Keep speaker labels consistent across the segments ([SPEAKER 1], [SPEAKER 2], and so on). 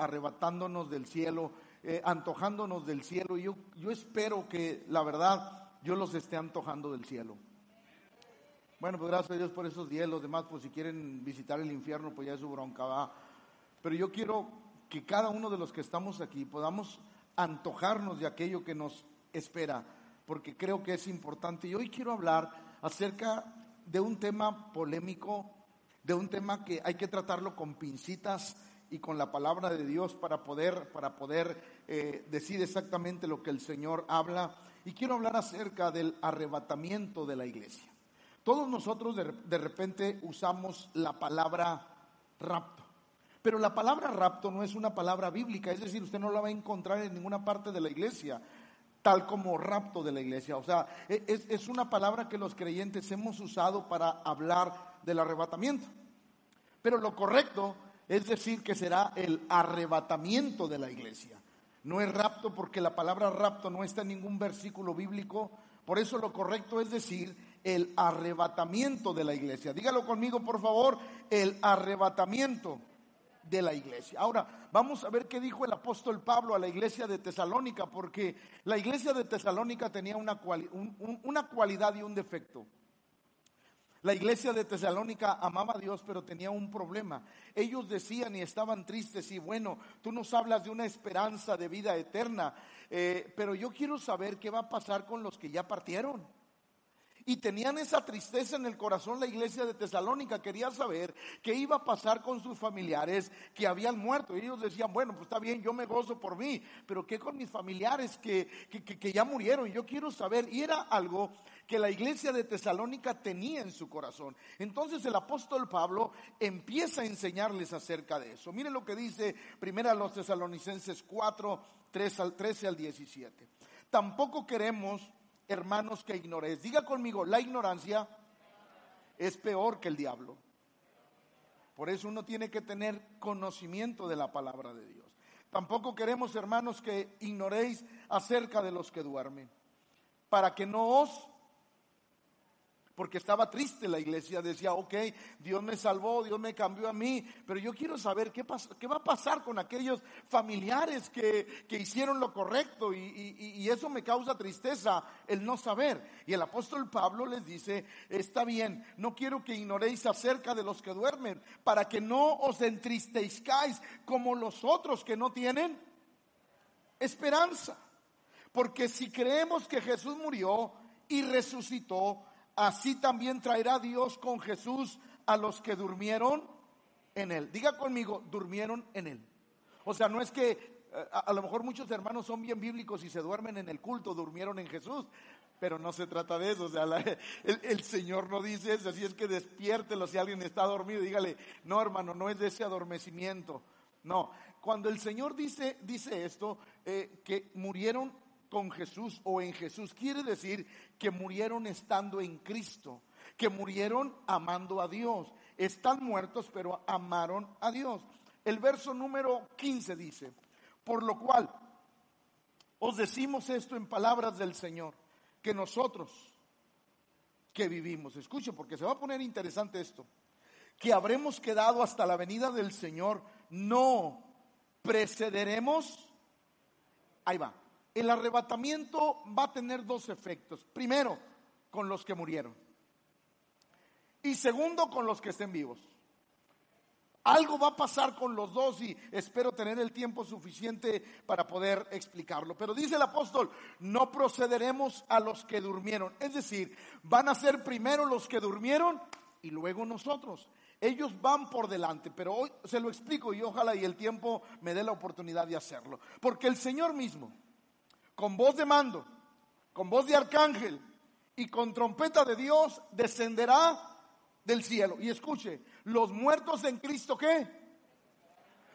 [SPEAKER 1] arrebatándonos del cielo, eh, antojándonos del cielo. Yo, yo espero que la verdad yo los esté antojando del cielo. Bueno, pues gracias a Dios por esos días. Los demás, pues si quieren visitar el infierno, pues ya es su bronca, va. Pero yo quiero que cada uno de los que estamos aquí podamos antojarnos de aquello que nos espera, porque creo que es importante. Y hoy quiero hablar acerca de un tema polémico, de un tema que hay que tratarlo con pincitas y con la palabra de Dios para poder, para poder eh, decir exactamente lo que el Señor habla. Y quiero hablar acerca del arrebatamiento de la iglesia. Todos nosotros de, repente usamos la palabra rapto. Pero la palabra rapto no es una palabra bíblica, es decir, usted no la va a encontrar en ninguna parte de la iglesia, tal como rapto de la iglesia. O sea, e, es, es una palabra que los creyentes hemos usado para hablar del arrebatamiento. Pero lo correcto es decir que será el arrebatamiento de la iglesia. No es rapto porque la palabra rapto no está en ningún versículo bíblico. Por eso lo correcto es decir el arrebatamiento de la iglesia. Dígalo conmigo, por favor, el arrebatamiento de la iglesia. Ahora, vamos a ver qué dijo el apóstol Pablo a la iglesia de Tesalónica, porque la iglesia de Tesalónica tenía una, una cualidad y un defecto. La iglesia de Tesalónica amaba a Dios, pero tenía un problema. Ellos decían y estaban tristes y bueno, tú nos hablas de una esperanza de vida eterna, eh, pero yo quiero saber qué va a pasar con los que ya partieron. Y tenían esa tristeza en el corazón la iglesia de Tesalónica. Quería saber qué iba a pasar con sus familiares que habían muerto. Y ellos decían, bueno, pues está bien, yo me gozo por mí, pero ¿qué con mis familiares que, que, que ya murieron? Yo quiero saber. Y era algo que la iglesia de Tesalónica tenía en su corazón. Entonces el apóstol Pablo empieza a enseñarles acerca de eso. Miren lo que dice primero a los tesalonicenses 4, 3 al 13 al 17. Tampoco queremos hermanos, que ignoréis. Diga conmigo, la ignorancia es peor que el diablo. Por eso uno tiene que tener conocimiento de la palabra de Dios. Tampoco queremos, hermanos, que ignoréis acerca de los que duermen, para que no os porque estaba triste la iglesia, decía, ok, Dios me salvó, Dios me cambió a mí, pero yo quiero saber qué, qué va a pasar con aquellos familiares que, hicieron lo correcto y, y, eso me causa tristeza, el no saber. Y el apóstol Pablo les dice, está bien, no quiero que ignoréis acerca de los que duermen, para que no os entristezcáis como los otros que no tienen esperanza. Porque si creemos que Jesús murió y resucitó, así también traerá Dios con Jesús a los que durmieron en él. Diga conmigo, durmieron en él. O sea, no es que eh, a, lo mejor muchos hermanos son bien bíblicos y se duermen en el culto, durmieron en Jesús, pero no se trata de eso. O sea, el, Señor no dice eso, así es que despiértelo si alguien está dormido, dígale, no hermano, no es de ese adormecimiento. No, cuando el Señor dice, dice esto, eh, que murieron con Jesús o en Jesús. Quiere decir que murieron estando en Cristo, que murieron amando a Dios. Están muertos, pero amaron a Dios. El verso número 15 dice, por lo cual os decimos esto en palabras del Señor, que nosotros que vivimos, escuchen porque se va a poner interesante esto, que habremos quedado hasta la venida del Señor, no precederemos, ahí va, el arrebatamiento va a tener dos efectos. Primero, con los que murieron. Y segundo, con los que estén vivos. Algo va a pasar con los dos y espero tener el tiempo suficiente para poder explicarlo. Pero dice el apóstol, no procederemos a los que durmieron. Es decir, van a ser primero los que durmieron y luego nosotros. Ellos van por delante, pero hoy se lo explico y ojalá y el tiempo me dé la oportunidad de hacerlo. Porque el Señor mismo con voz de mando, con voz de arcángel y con trompeta de Dios descenderá del cielo. Y escuche, los muertos en Cristo, ¿qué?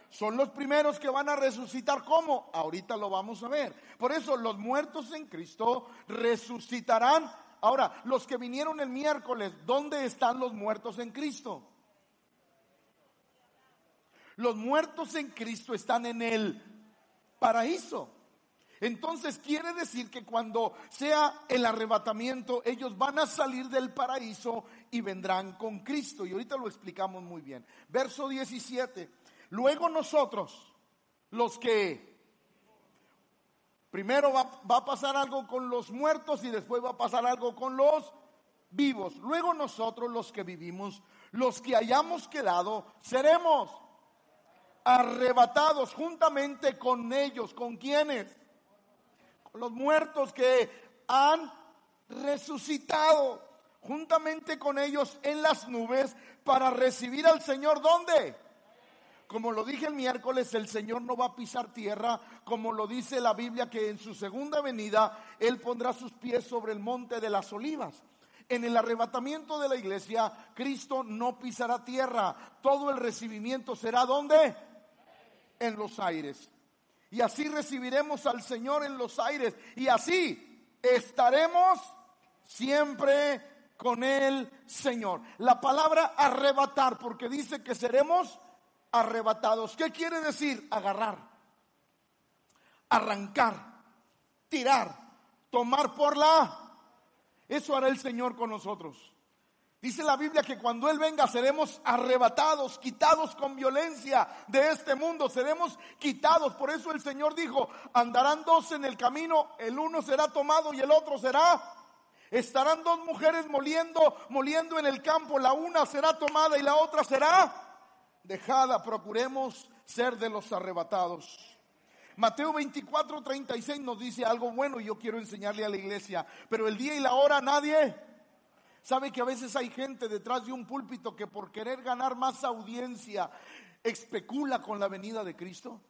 [SPEAKER 1] Son los primeros que van a resucitar. ¿Cómo? Ahorita lo vamos a ver. Por eso los muertos en Cristo resucitarán. Ahora, los que vinieron el miércoles, ¿dónde están los muertos en Cristo? Los muertos en Cristo están en el paraíso. Entonces quiere decir que cuando sea el arrebatamiento, ellos van a salir del paraíso y vendrán con Cristo. Y ahorita lo explicamos muy bien. Verso 17. Luego nosotros, los que primero va, va, a pasar algo con los muertos y después va a pasar algo con los vivos. Luego nosotros los que vivimos, los que hayamos quedado, seremos arrebatados juntamente con ellos. ¿Con quienes? Los muertos que han resucitado juntamente con ellos en las nubes para recibir al Señor. ¿Dónde? Como lo dije el miércoles, el Señor no va a pisar tierra, como lo dice la Biblia, que en su segunda venida Él pondrá sus pies sobre el monte de las olivas. En el arrebatamiento de la iglesia, Cristo no pisará tierra. Todo el recibimiento será ¿dónde? En los aires. Y así recibiremos al Señor en los aires. Y así estaremos siempre con el Señor. La palabra arrebatar, porque dice que seremos arrebatados. ¿Qué quiere decir? Agarrar, arrancar, tirar, tomar por la eso hará el Señor con nosotros. Dice la Biblia que cuando Él venga seremos arrebatados, quitados con violencia de este mundo, seremos quitados. Por eso el Señor dijo, andarán dos en el camino, el uno será tomado y el otro será. Estarán dos mujeres moliendo, moliendo en el campo, la una será tomada y la otra será dejada. Procuremos ser de los arrebatados. Mateo 24, 36 nos dice algo bueno y yo quiero enseñarle a la iglesia. Pero el día y la hora nadie sabe que a veces hay gente detrás de un púlpito que por querer ganar más audiencia especula con la venida de Cristo.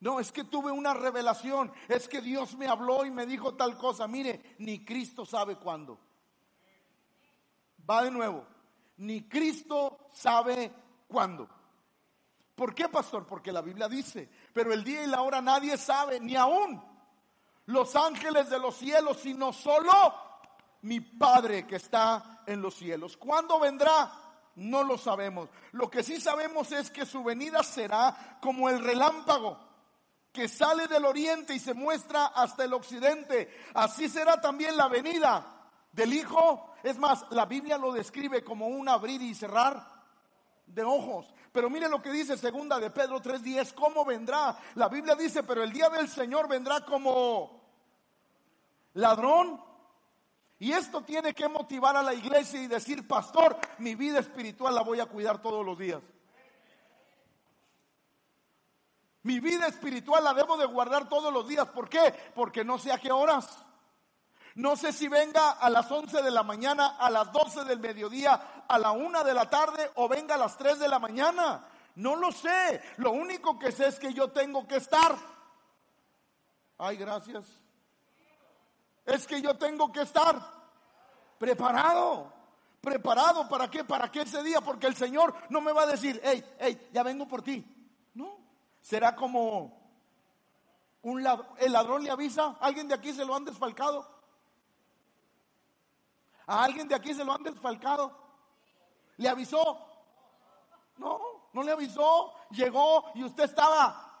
[SPEAKER 1] No, es que tuve una revelación, es que Dios me habló y me dijo tal cosa. Mire, ni Cristo sabe cuándo. Va de nuevo, ni Cristo sabe cuándo. ¿Por qué, pastor? Porque la Biblia dice, pero el día y la hora nadie sabe, ni aún los ángeles de los cielos, sino solo mi Padre que está en los cielos. ¿Cuándo vendrá? No lo sabemos. Lo que sí sabemos es que su venida será como el relámpago que sale del oriente y se muestra hasta el occidente. Así será también la venida del Hijo. Es más, la Biblia lo describe como un abrir y cerrar de ojos. Pero mire lo que dice segunda de Pedro 3:10, ¿cómo vendrá? La Biblia dice, pero el día del Señor vendrá como ladrón. Y esto tiene que motivar a la iglesia y decir, pastor, mi vida espiritual la voy a cuidar todos los días. Mi vida espiritual la debo de guardar todos los días. ¿Por qué? Porque no sé a qué horas. No sé si venga a las 11 de la mañana, a las 12 del mediodía, a la 1 de la tarde o venga a las 3 de la mañana. No lo sé. Lo único que sé es que yo tengo que estar. Ay, gracias. Es que yo tengo que estar preparado. ¿Preparado para qué? ¿Para qué ese día? Porque el Señor no me va a decir, hey, hey, ya vengo por ti. No. Será como un ladrón, el ladrón le avisa, alguien de aquí se lo han desfalcado. ¿A alguien de aquí se lo han desfalcado? ¿Le avisó? No, no le avisó. Llegó y usted estaba.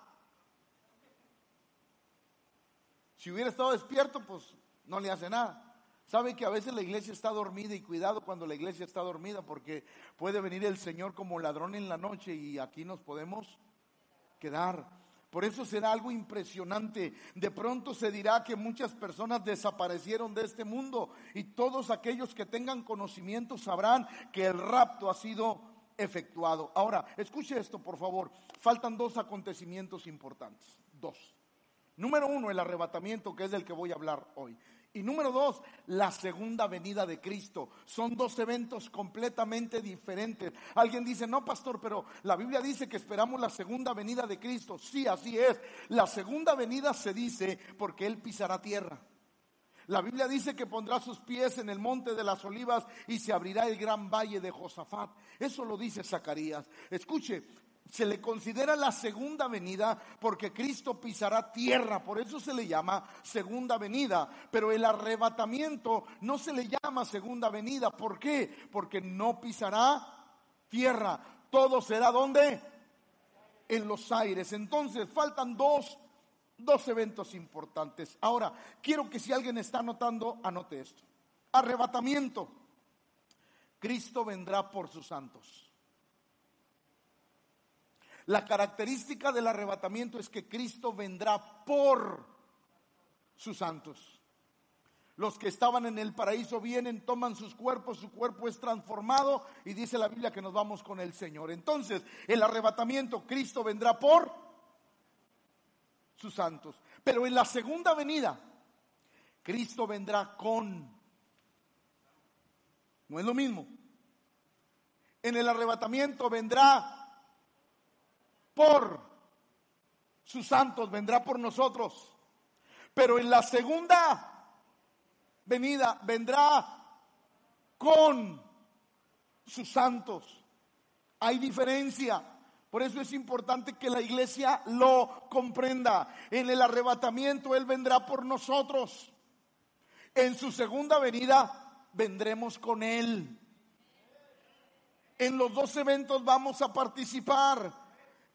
[SPEAKER 1] Si hubiera estado despierto, pues no le hace nada. Sabe que a veces la iglesia está dormida y cuidado cuando la iglesia está dormida porque puede venir el Señor como ladrón en la noche y aquí nos podemos quedar. Por eso será algo impresionante. De pronto se dirá que muchas personas desaparecieron de este mundo y todos aquellos que tengan conocimiento sabrán que el rapto ha sido efectuado. Ahora, escuche esto, por favor. Faltan dos acontecimientos importantes. Dos. Número uno, el arrebatamiento, que es del que voy a hablar hoy. Y número dos, la segunda venida de Cristo. Son dos eventos completamente diferentes. Alguien dice, no, pastor, pero la Biblia dice que esperamos la segunda venida de Cristo. Sí, así es. La segunda venida se dice porque Él pisará tierra. La Biblia dice que pondrá sus pies en el monte de las olivas y se abrirá el gran valle de Josafat. Eso lo dice Zacarías. Escuche, se le considera la segunda venida porque Cristo pisará tierra, por eso se le llama segunda venida. Pero el arrebatamiento no se le llama segunda venida. ¿Por qué? Porque no pisará tierra. Todo será donde? En los aires. Entonces faltan dos, dos eventos importantes. Ahora, quiero que si alguien está anotando, anote esto. Arrebatamiento. Cristo vendrá por sus santos. La característica del arrebatamiento es que Cristo vendrá por sus santos. Los que estaban en el paraíso vienen, toman sus cuerpos, su cuerpo es transformado y dice la Biblia que nos vamos con el Señor. Entonces, el arrebatamiento, Cristo vendrá por sus santos. Pero en la segunda venida, Cristo vendrá con. No es lo mismo. En el arrebatamiento vendrá por sus santos, vendrá por nosotros. Pero en la segunda venida vendrá con sus santos. Hay diferencia. Por eso es importante que la iglesia lo comprenda. En el arrebatamiento Él vendrá por nosotros. En su segunda venida vendremos con Él. En los dos eventos vamos a participar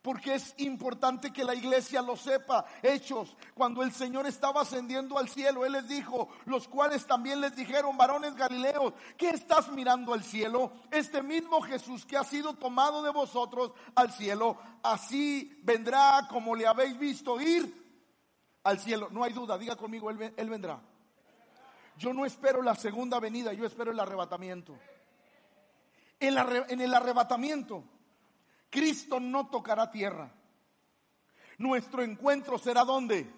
[SPEAKER 1] porque es importante que la iglesia lo sepa. Hechos, cuando el Señor estaba ascendiendo al cielo, Él les dijo, los cuales también les dijeron, varones Galileos, ¿qué estás mirando al cielo? Este mismo Jesús que ha sido tomado de vosotros al cielo, así vendrá como le habéis visto ir al cielo. No hay duda, diga conmigo, Él, vendrá. Yo no espero la segunda venida, yo espero el arrebatamiento. en el arrebatamiento Cristo no tocará tierra. Nuestro encuentro será donde?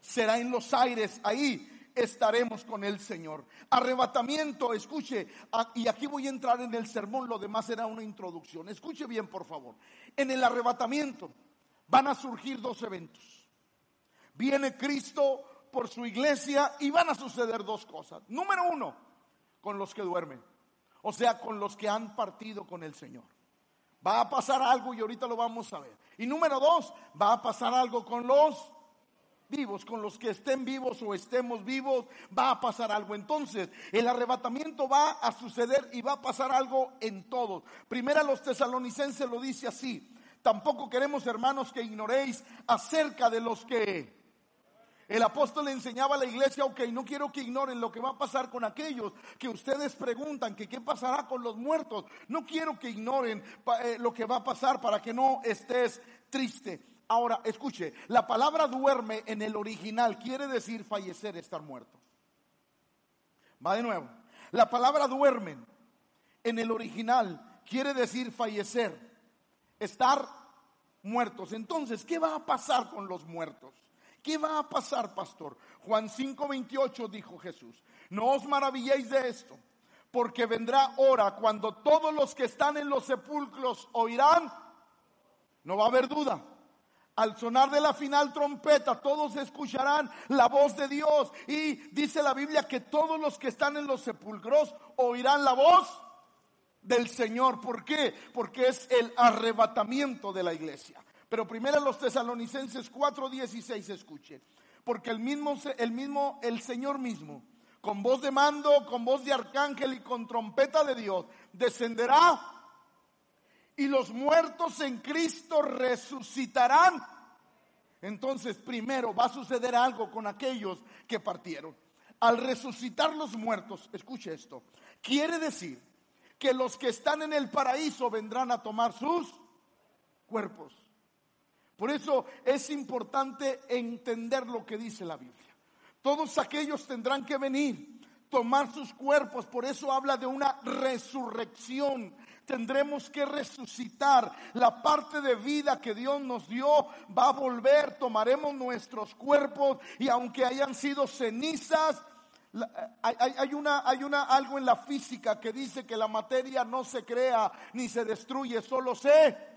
[SPEAKER 1] Será en los aires. Ahí estaremos con el Señor. Arrebatamiento, escuche, y aquí voy a entrar en el sermón, lo demás será una introducción. Escuche bien, por favor. En el arrebatamiento van a surgir dos eventos. Viene Cristo por su iglesia y van a suceder dos cosas. Número uno, con los que duermen, o sea, con los que han partido con el Señor. Va a pasar algo y ahorita lo vamos a ver. Y número dos, va a pasar algo con los vivos, con los que estén vivos o estemos vivos, va a pasar algo. Entonces, el arrebatamiento va a suceder y va a pasar algo en todos. Primera los tesalonicenses lo dice así. Tampoco queremos, hermanos, que ignoréis acerca de los que el apóstol le enseñaba a la iglesia, ok, no quiero que ignoren lo que va a pasar con aquellos que ustedes preguntan, que qué pasará con los muertos. No quiero que ignoren eh, lo que va a pasar para que no estés triste. Ahora, escuche, la palabra duerme en el original quiere decir fallecer, estar muerto. Va de nuevo. La palabra duermen en el original quiere decir fallecer, estar muertos. Entonces, ¿qué va a pasar con los muertos? ¿Qué va a pasar, pastor? Juan 5:28 dijo Jesús, no os maravilléis de esto, porque vendrá hora cuando todos los que están en los sepulcros oirán, no va a haber duda. Al sonar de la final trompeta, todos escucharán la voz de Dios. Y dice la Biblia que todos los que están en los sepulcros oirán la voz del Señor. ¿Por qué? Porque es el arrebatamiento de la iglesia. Pero primero los tesalonicenses 4:16 escuchen. Porque el mismo, el mismo, el Señor mismo, con voz de mando, con voz de arcángel y con trompeta de Dios, descenderá y los muertos en Cristo resucitarán. Entonces, primero va a suceder algo con aquellos que partieron. Al resucitar los muertos, escuche esto, quiere decir que los que están en el paraíso vendrán a tomar sus cuerpos. Por eso es importante entender lo que dice la Biblia. Todos aquellos tendrán que venir, tomar sus cuerpos. Por eso habla de una resurrección. Tendremos que resucitar. La parte de vida que Dios nos dio va a volver. Tomaremos nuestros cuerpos y aunque hayan sido cenizas, hay, una, hay una, algo en la física que dice que la materia no se crea ni se destruye, solo se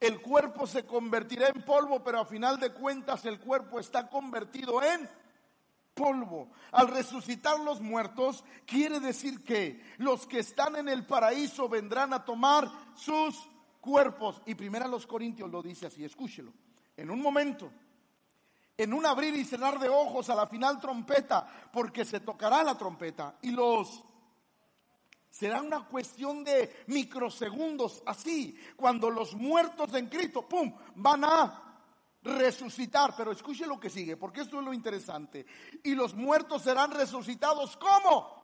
[SPEAKER 1] el cuerpo se convertirá en polvo, pero a final de cuentas el cuerpo está convertido en polvo. Al resucitar los muertos, quiere decir que los que están en el paraíso vendrán a tomar sus cuerpos. Y primero los Corintios lo dice así, escúchelo. En un momento, en un abrir y cerrar de ojos a la final trompeta, porque se tocará la trompeta y los Será una cuestión de microsegundos, así, cuando los muertos en Cristo, ¡pum!, van a resucitar. Pero escuche lo que sigue, porque esto es lo interesante. Y los muertos serán resucitados, ¿cómo?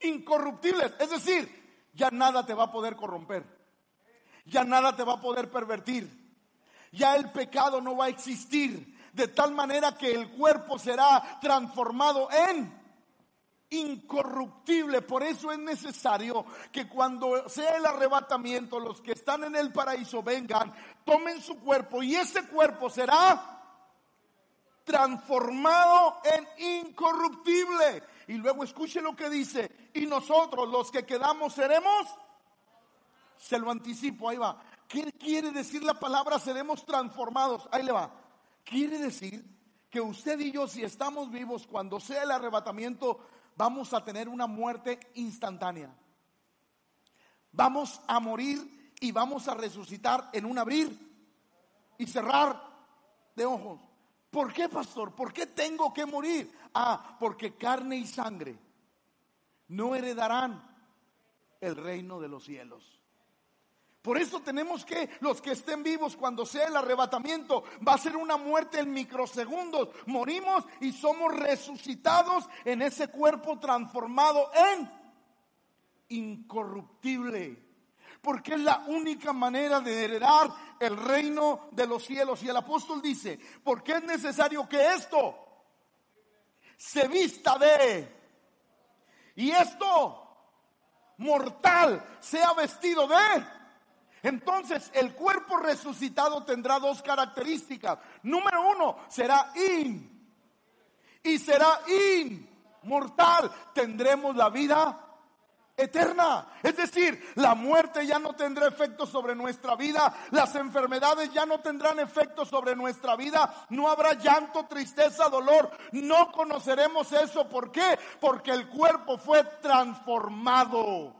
[SPEAKER 1] Incorruptibles. Es decir, ya nada te va a poder corromper. Ya nada te va a poder pervertir. Ya el pecado no va a existir. De tal manera que el cuerpo será transformado en incorruptible. Por eso es necesario que cuando sea el arrebatamiento, los que están en el paraíso vengan, tomen su cuerpo y ese cuerpo será transformado en incorruptible. Y luego escuche lo que dice, y nosotros los que quedamos seremos, se lo anticipo, ahí va. ¿Qué quiere decir la palabra seremos transformados? Ahí le va. Quiere decir que usted y yo, si estamos vivos, cuando sea el arrebatamiento, vamos a tener una muerte instantánea. Vamos a morir y vamos a resucitar en un abrir y cerrar de ojos. ¿Por qué, pastor? ¿Por qué tengo que morir? Ah, porque carne y sangre no heredarán el reino de los cielos. Por eso tenemos que, los que estén vivos cuando sea el arrebatamiento, va a ser una muerte en microsegundos. Morimos y somos resucitados en ese cuerpo transformado en incorruptible. Porque es la única manera de heredar el reino de los cielos. Y el apóstol dice, porque es necesario que esto se vista de... Y esto mortal sea vestido de entonces el cuerpo resucitado tendrá dos características. Número uno, será in. Y será inmortal. Tendremos la vida eterna. Es decir, la muerte ya no tendrá efecto sobre nuestra vida, las enfermedades ya no tendrán efecto sobre nuestra vida, no habrá llanto, tristeza, dolor. No conoceremos eso. ¿Por qué? Porque el cuerpo fue transformado.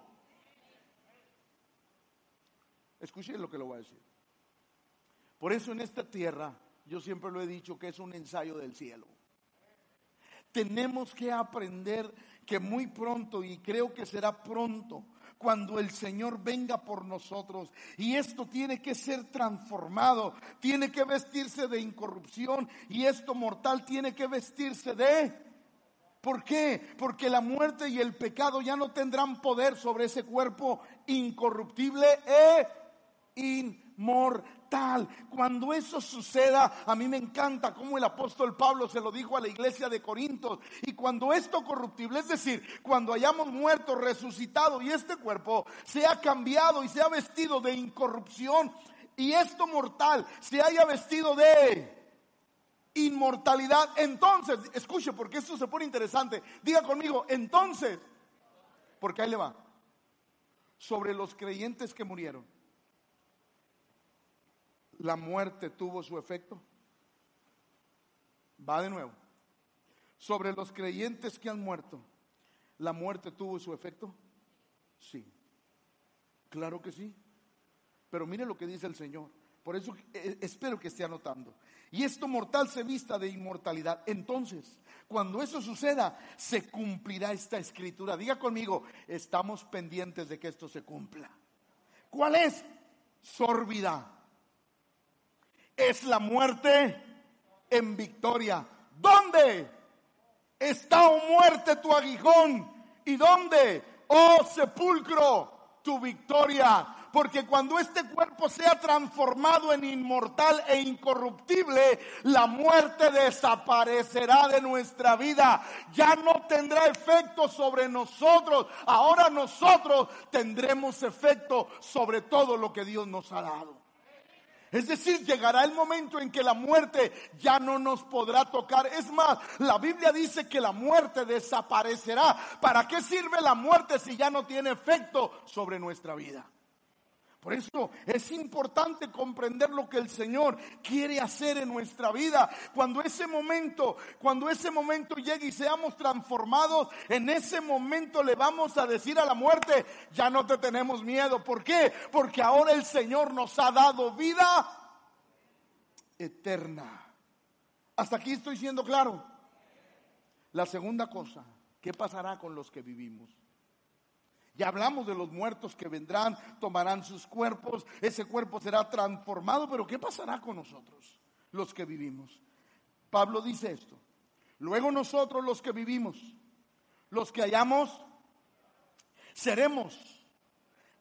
[SPEAKER 1] Escuchen lo que le voy a decir. Por eso en esta tierra, yo siempre lo he dicho que es un ensayo del cielo. Tenemos que aprender que muy pronto, y creo que será pronto, cuando el Señor venga por nosotros. Y esto tiene que ser transformado, tiene que vestirse de incorrupción y esto mortal tiene que vestirse de... ¿Por qué? Porque la muerte y el pecado ya no tendrán poder sobre ese cuerpo incorruptible e inmortal. Cuando eso suceda, a mí me encanta como el apóstol Pablo se lo dijo a la iglesia de Corintios. Y cuando esto corruptible, es decir, cuando hayamos muerto, resucitado y este cuerpo se ha cambiado y se ha vestido de incorrupción y esto mortal se haya vestido de inmortalidad, entonces, escuche porque esto se pone interesante, diga conmigo, entonces, porque ahí le va, sobre los creyentes que murieron la muerte tuvo su efecto? Va de nuevo. Sobre los creyentes que han muerto, ¿la muerte tuvo su efecto? Sí. Claro que sí. Pero mire lo que dice el Señor. Por eso eh, espero que esté anotando. Y esto mortal se vista de inmortalidad. Entonces, cuando eso suceda, se cumplirá esta escritura. Diga conmigo, estamos pendientes de que esto se cumpla. ¿Cuál es? Sórbida es la muerte en victoria. ¿Dónde está, oh muerte, tu aguijón? ¿Y dónde, oh sepulcro, tu victoria? Porque cuando este cuerpo sea transformado en inmortal e incorruptible, la muerte desaparecerá de nuestra vida. Ya no tendrá efecto sobre nosotros. Ahora nosotros tendremos efecto sobre todo lo que Dios nos ha dado. Es decir, llegará el momento en que la muerte ya no nos podrá tocar. Es más, la Biblia dice que la muerte desaparecerá. ¿Para qué sirve la muerte si ya no tiene efecto sobre nuestra vida? Por eso es importante comprender lo que el Señor quiere hacer en nuestra vida. Cuando ese momento, cuando ese momento llegue y seamos transformados, en ese momento le vamos a decir a la muerte, ya no te tenemos miedo. ¿Por qué? Porque ahora el Señor nos ha dado vida eterna. Hasta aquí estoy siendo claro. La segunda cosa, ¿qué pasará con los que vivimos? Ya hablamos de los muertos que vendrán, tomarán sus cuerpos, ese cuerpo será transformado, pero ¿qué pasará con nosotros, los que vivimos? Pablo dice esto. Luego nosotros los que vivimos, los que hayamos, seremos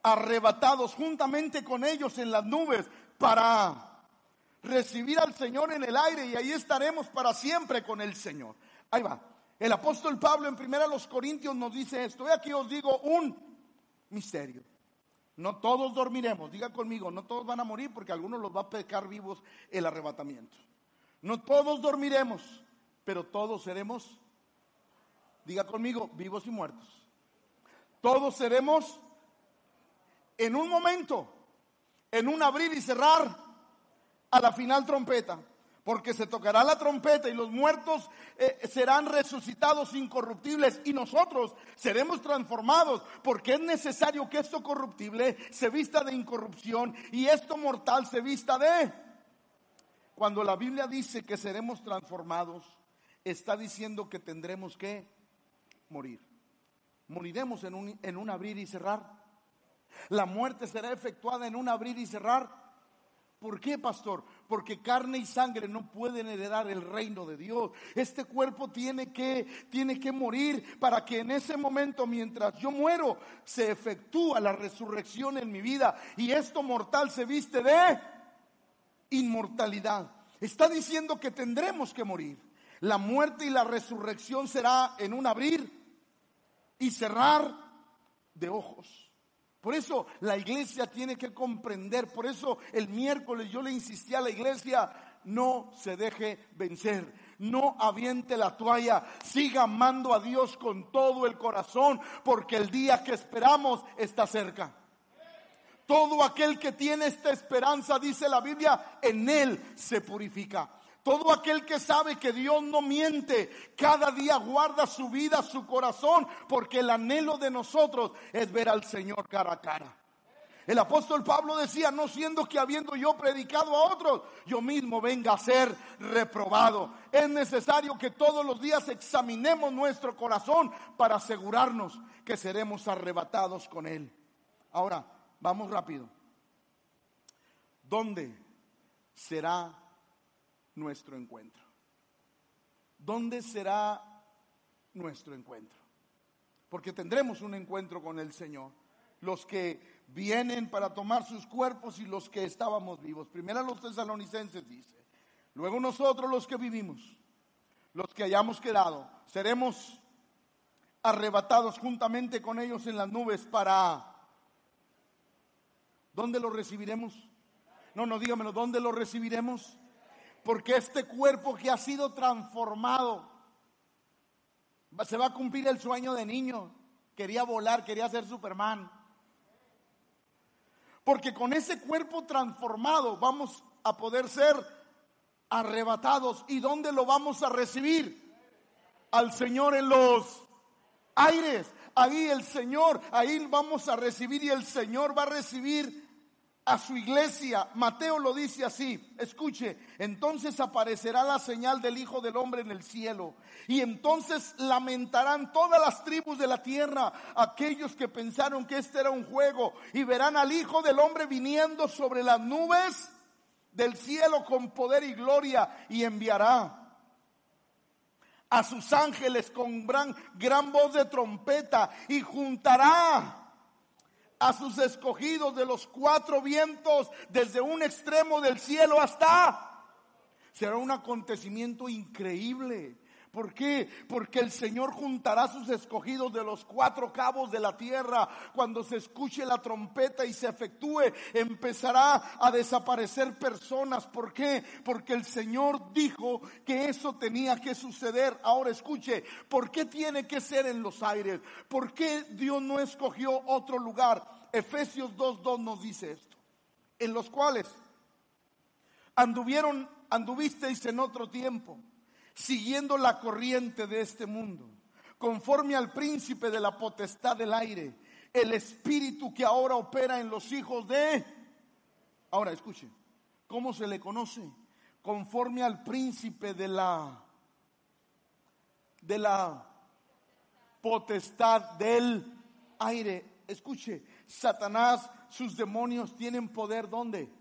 [SPEAKER 1] arrebatados juntamente con ellos en las nubes para recibir al Señor en el aire y ahí estaremos para siempre con el Señor. Ahí va. El apóstol Pablo en primera los Corintios nos dice esto. Aquí os digo un misterio. No todos dormiremos, diga conmigo, no todos van a morir porque algunos los va a pecar vivos el arrebatamiento. No todos dormiremos, pero todos seremos, diga conmigo, vivos y muertos. Todos seremos en un momento, en un abrir y cerrar, a la final trompeta porque se tocará la trompeta y los muertos eh, serán resucitados incorruptibles y nosotros seremos transformados, porque es necesario que esto corruptible se vista de incorrupción y esto mortal se vista de... Cuando la Biblia dice que seremos transformados, está diciendo que tendremos que morir. Moriremos en un, en un abrir y cerrar. La muerte será efectuada en un abrir y cerrar. ¿Por qué, pastor? Porque carne y sangre no pueden heredar el reino de Dios. Este cuerpo tiene que, tiene que morir para que en ese momento, mientras yo muero, se efectúa la resurrección en mi vida. Y esto mortal se viste de inmortalidad. Está diciendo que tendremos que morir. La muerte y la resurrección será en un abrir y cerrar de ojos. Por eso la iglesia tiene que comprender, por eso el miércoles yo le insistí a la iglesia, no se deje vencer, no aviente la toalla, siga amando a Dios con todo el corazón, porque el día que esperamos está cerca. Todo aquel que tiene esta esperanza, dice la Biblia, en él se purifica. Todo aquel que sabe que Dios no miente, cada día guarda su vida, su corazón, porque el anhelo de nosotros es ver al Señor cara a cara. El apóstol Pablo decía, no siendo que habiendo yo predicado a otros, yo mismo venga a ser reprobado. Es necesario que todos los días examinemos nuestro corazón para asegurarnos que seremos arrebatados con Él. Ahora, vamos rápido. ¿Dónde será nuestro encuentro? ¿Dónde será nuestro encuentro? Porque tendremos un encuentro con el Señor. Los que vienen para tomar sus cuerpos y los que estábamos vivos. Primero los tesalonicenses dice. Luego nosotros los que vivimos, los que hayamos quedado, seremos arrebatados juntamente con ellos en las nubes para... ¿Dónde los recibiremos? No, no, dígamelo, ¿dónde los recibiremos? Porque este cuerpo que ha sido transformado, se va a cumplir el sueño de niño. Quería volar, quería ser Superman. Porque con ese cuerpo transformado vamos a poder ser arrebatados. ¿Y dónde lo vamos a recibir? Al Señor en los aires. Ahí el Señor, ahí vamos a recibir y el Señor va a recibir a su iglesia. Mateo lo dice así, escuche, entonces aparecerá la señal del Hijo del Hombre en el cielo y entonces lamentarán todas las tribus de la tierra, aquellos que pensaron que este era un juego y verán al Hijo del Hombre viniendo sobre las nubes del cielo con poder y gloria y enviará a sus ángeles con gran, gran voz de trompeta y juntará a sus escogidos de los cuatro vientos, desde un extremo del cielo hasta... Será un acontecimiento increíble. ¿Por qué? Porque el Señor juntará sus escogidos de los cuatro cabos de la tierra. Cuando se escuche la trompeta y se efectúe, empezará a desaparecer personas. ¿Por qué? Porque el Señor dijo que eso tenía que suceder. Ahora escuche, ¿por qué tiene que ser en los aires? ¿Por qué Dios no escogió otro lugar? Efesios 2.2 nos dice esto. En los cuales anduvieron, anduvisteis en otro tiempo siguiendo la corriente de este mundo, conforme al príncipe de la potestad del aire, el espíritu que ahora opera en los hijos de... Ahora escuchen, ¿cómo se le conoce? Conforme al príncipe de la de la potestad del aire. Escuche, Satanás, sus demonios tienen poder ¿dónde?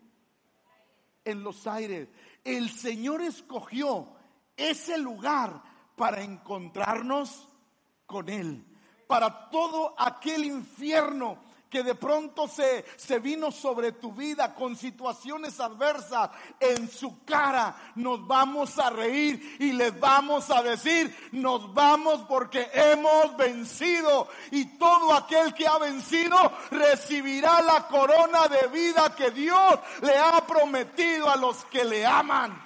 [SPEAKER 1] En los aires. El Señor escogió ese lugar para encontrarnos con Él. Para todo aquel infierno que de pronto se, se vino sobre tu vida con situaciones adversas en su cara, nos vamos a reír y les vamos a decir, nos vamos porque hemos vencido y todo aquel que ha vencido recibirá la corona de vida que Dios le ha prometido a los que le aman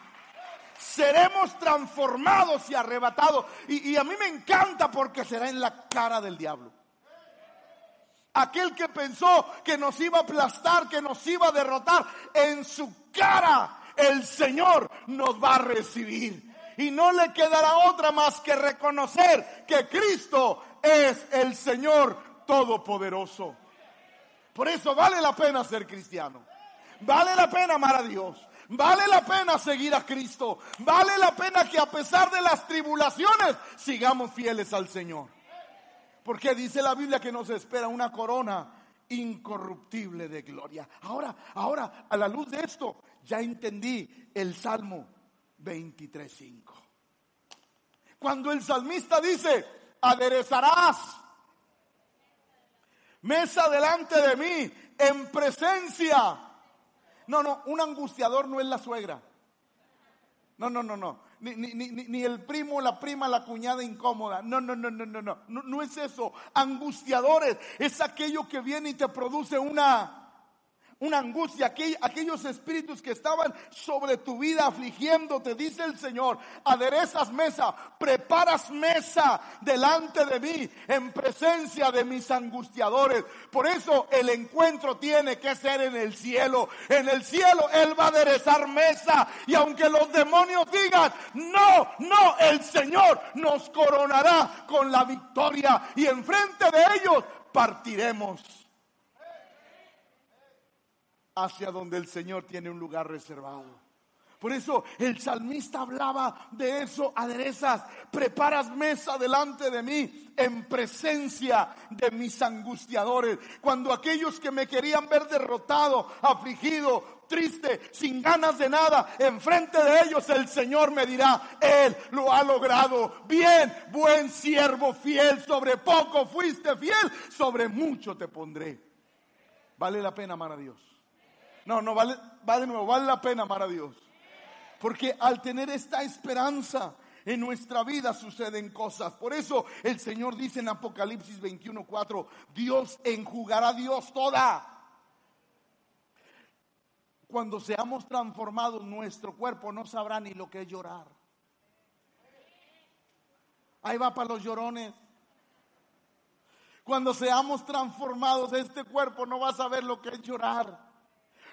[SPEAKER 1] seremos transformados y arrebatados. Y, y, a mí me encanta porque será en la cara del diablo. Aquel que pensó que nos iba a aplastar, que nos iba a derrotar, en su cara el Señor nos va a recibir. Y no le quedará otra más que reconocer que Cristo es el Señor Todopoderoso. Por eso vale la pena ser cristiano. Vale la pena amar a Dios. Vale la pena seguir a Cristo. Vale la pena que a pesar de las tribulaciones sigamos fieles al Señor. Porque dice la Biblia que nos espera una corona incorruptible de gloria. Ahora, ahora, a la luz de esto, ya entendí el Salmo 23.5. Cuando el salmista dice, aderezarás mesa delante de mí en presencia. No, no, un angustiador no es la suegra. No, no, no, no ni, ni, ni, ni, el primo, la prima, la cuñada incómoda. No, no, no, no, no, no, no, no es eso. Angustiadores es aquello que viene y te produce una una angustia, aquellos espíritus que estaban sobre tu vida afligiéndote, dice el Señor, aderezas mesa, preparas mesa delante de mí en presencia de mis angustiadores. Por eso el encuentro tiene que ser en el cielo. En el cielo Él va a aderezar mesa y aunque los demonios digan, no, no, el Señor nos coronará con la victoria y enfrente de ellos partiremos hacia donde el Señor tiene un lugar reservado. Por eso el salmista hablaba de eso, aderezas, preparas mesa delante de mí en presencia de mis angustiadores. Cuando aquellos que me querían ver derrotado, afligido, triste, sin ganas de nada, enfrente de ellos el Señor me dirá, Él lo ha logrado. Bien, buen siervo fiel, sobre poco fuiste fiel, sobre mucho te pondré. Vale la pena amar a Dios. No, no, vale, va de nuevo, vale la pena amar a Dios. Porque al tener esta esperanza en nuestra vida suceden cosas. Por eso el Señor dice en Apocalipsis 21:4, Dios enjugará Dios toda. Cuando seamos transformados, nuestro cuerpo no sabrá ni lo que es llorar. Ahí va para los llorones. Cuando seamos transformados, este cuerpo no va a saber lo que es llorar.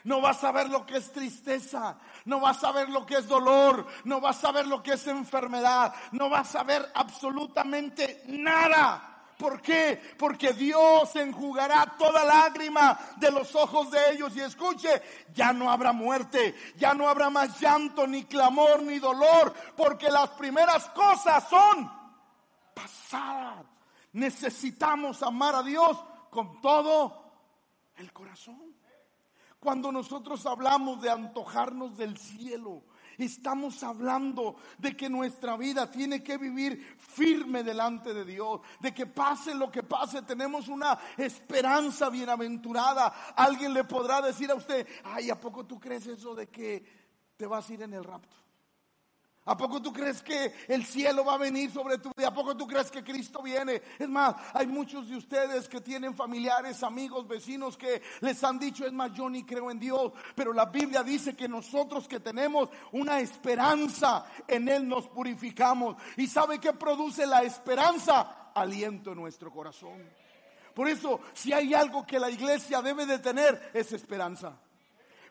[SPEAKER 1] No vas a ver lo que es tristeza, no vas a ver lo que es dolor, no vas a ver lo que es enfermedad, no vas a ver absolutamente nada. ¿Por qué? Porque Dios enjugará toda lágrima de los ojos de ellos. Y escuche, ya no habrá muerte, ya no habrá más llanto, ni clamor, ni dolor, porque las primeras cosas son pasadas. Necesitamos amar a Dios con todo el corazón. Cuando nosotros hablamos de antojarnos del cielo, estamos hablando de que nuestra vida tiene que vivir firme delante de Dios, de que pase lo que pase, tenemos una esperanza bienaventurada. Alguien le podrá decir a usted, ay, ¿a poco tú crees eso de que te vas a ir en el rapto? ¿A poco tú crees que el cielo va a venir sobre tu vida? ¿A poco tú crees que Cristo viene? Es más, hay muchos de ustedes que tienen familiares, amigos, vecinos que les han dicho, es más, yo ni creo en Dios. Pero la Biblia dice que nosotros que tenemos una esperanza, en Él nos purificamos. ¿Y sabe qué produce la esperanza? Aliento en nuestro corazón. Por eso, si hay algo que la iglesia debe de tener, es esperanza.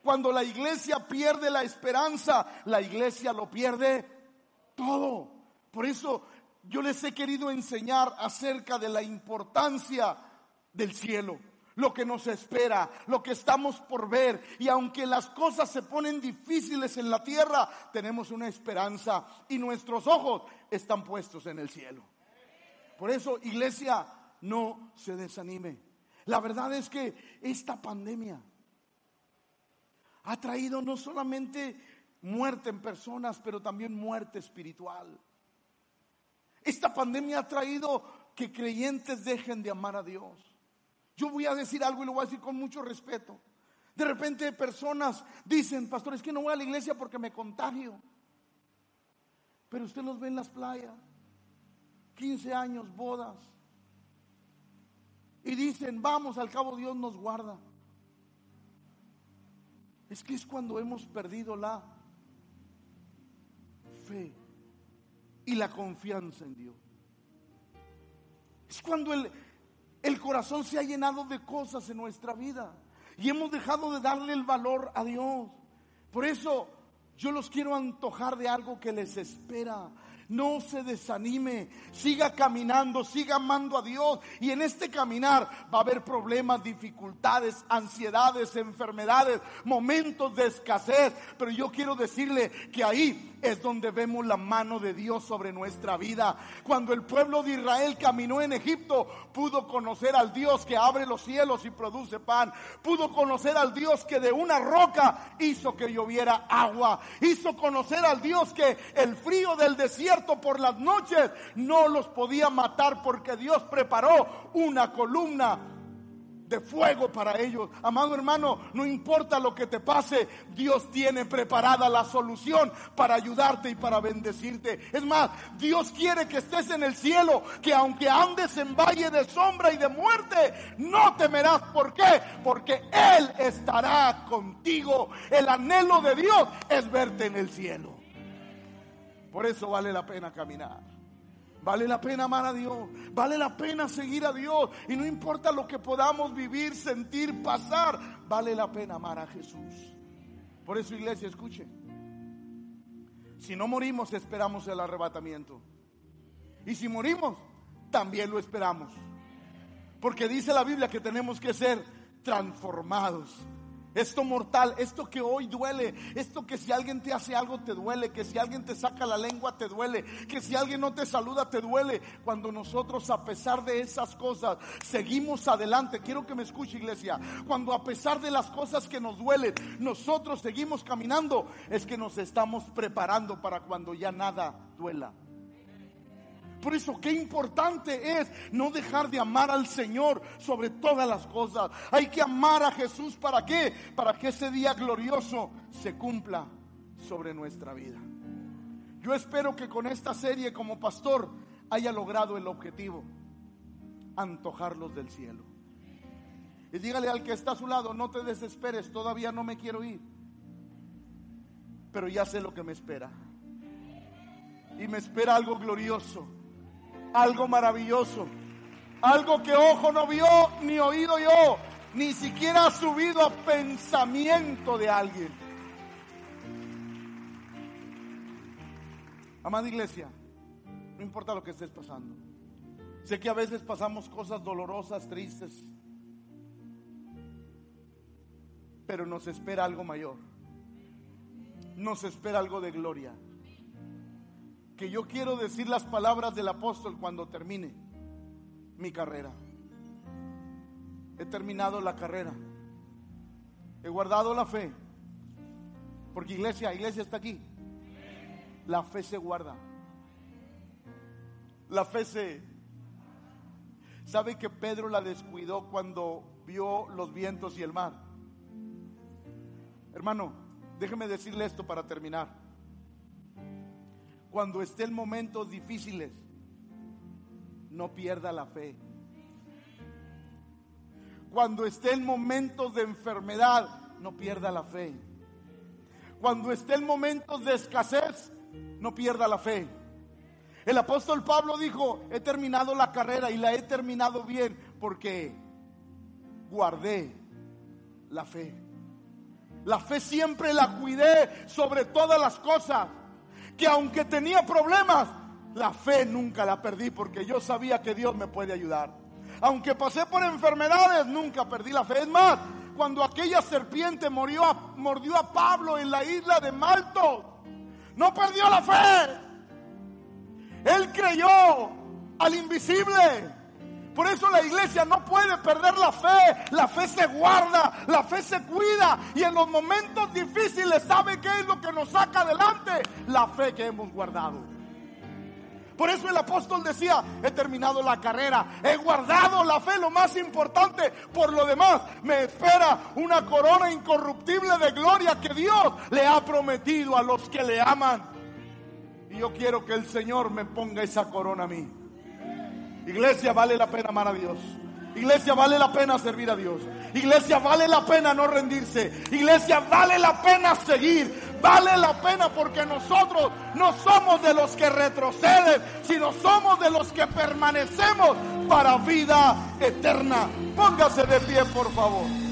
[SPEAKER 1] Cuando la iglesia pierde la esperanza, la iglesia lo pierde todo. Por eso yo les he querido enseñar acerca de la importancia del cielo, lo que nos espera, lo que estamos por ver. Y aunque las cosas se ponen difíciles en la tierra, tenemos una esperanza y nuestros ojos están puestos en el cielo. Por eso, iglesia, no se desanime. La verdad es que esta pandemia ha traído no solamente muerte en personas, pero también muerte espiritual. Esta pandemia ha traído que creyentes dejen de amar a Dios. Yo voy a decir algo y lo voy a decir con mucho respeto. De repente personas dicen, pastor, es que no voy a la iglesia porque me contagio. Pero usted los ve en las playas, 15 años, bodas. Y dicen, vamos, al cabo Dios nos guarda. Es que es cuando hemos perdido la fe y la confianza en Dios. Es cuando el, el corazón se ha llenado de cosas en nuestra vida y hemos dejado de darle el valor a Dios. Por eso yo los quiero antojar de algo que les espera. No se desanime, siga caminando, siga amando a Dios. Y en este caminar va a haber problemas, dificultades, ansiedades, enfermedades, momentos de escasez. Pero yo quiero decirle que ahí es donde vemos la mano de Dios sobre nuestra vida. Cuando el pueblo de Israel caminó en Egipto, pudo conocer al Dios que abre los cielos y produce pan. Pudo conocer al Dios que de una roca hizo que lloviera agua. Hizo conocer al Dios que el frío del desierto por las noches no los podía matar porque Dios preparó una columna de fuego para ellos. Amado hermano, no importa lo que te pase, Dios tiene preparada la solución para ayudarte y para bendecirte. Es más, Dios quiere que estés en el cielo, que aunque andes en valle de sombra y de muerte, no temerás. ¿Por qué? Porque Él estará contigo. El anhelo de Dios es verte en el cielo. Por eso vale la pena caminar. Vale la pena amar a Dios. Vale la pena seguir a Dios. Y no importa lo que podamos vivir, sentir, pasar. Vale la pena amar a Jesús. Por eso, iglesia, escuche. Si no morimos, esperamos el arrebatamiento. Y si morimos, también lo esperamos. Porque dice la Biblia que tenemos que ser transformados esto mortal, esto que hoy duele, esto que si alguien te hace algo te duele, que si alguien te saca la lengua te duele, que si alguien no te saluda te duele. Cuando nosotros a pesar de esas cosas seguimos adelante, quiero que me escuche iglesia, cuando a pesar de las cosas que nos duelen, nosotros seguimos caminando, es que nos estamos preparando para cuando ya nada duela. Por eso qué importante es no dejar de amar al Señor sobre todas las cosas. Hay que amar a Jesús para qué? Para que ese día glorioso se cumpla sobre nuestra vida. Yo espero que con esta serie como pastor haya logrado el objetivo, antojarlos del cielo. Y dígale al que está a su lado, no te desesperes, todavía no me quiero ir, pero ya sé lo que me espera. Y me espera algo glorioso algo maravilloso. Algo que ojo no vio, ni oído yo, ni siquiera ha subido a pensamiento de alguien. Amada iglesia, no importa lo que estés pasando. Sé que a veces pasamos cosas dolorosas, tristes, pero nos espera algo mayor. Nos espera algo de gloria que yo quiero decir las palabras del apóstol cuando termine mi carrera. He terminado la carrera. He guardado la fe. Porque iglesia, iglesia está aquí. La fe se guarda. La fe se... ¿Sabe que Pedro la descuidó cuando vio los vientos y el mar? Hermano, déjeme decirle esto para terminar cuando esté en momentos difíciles, no pierda la fe. Cuando esté en momentos de enfermedad, no pierda la fe. Cuando esté en momentos de escasez, no pierda la fe. El apóstol Pablo dijo, he terminado la carrera y la he terminado bien porque guardé la fe. La fe siempre la cuidé sobre todas las cosas que aunque tenía problemas, la fe nunca la perdí porque yo sabía que Dios me puede ayudar. Aunque pasé por enfermedades, nunca perdí la fe. Es más, cuando aquella serpiente murió mordió a Pablo en la isla de Malto, no perdió la fe. Él creyó al invisible. Por eso la iglesia no puede perder la fe. La fe se guarda, la fe se cuida. Y en los momentos difíciles, ¿sabe qué es lo que nos saca adelante? La fe que hemos guardado. Por eso el apóstol decía, he terminado la carrera, he guardado la fe, lo más importante. Por lo demás, me espera una corona incorruptible de gloria que Dios le ha prometido a los que le aman. Y yo quiero que el Señor me ponga esa corona a mí. Iglesia, vale la pena amar a Dios. Iglesia, vale la pena servir a Dios. Iglesia, vale la pena no rendirse. Iglesia, vale la pena seguir. Vale la pena porque nosotros no somos de los que retroceden, sino somos de los que permanecemos para vida eterna. Póngase de pie, por favor.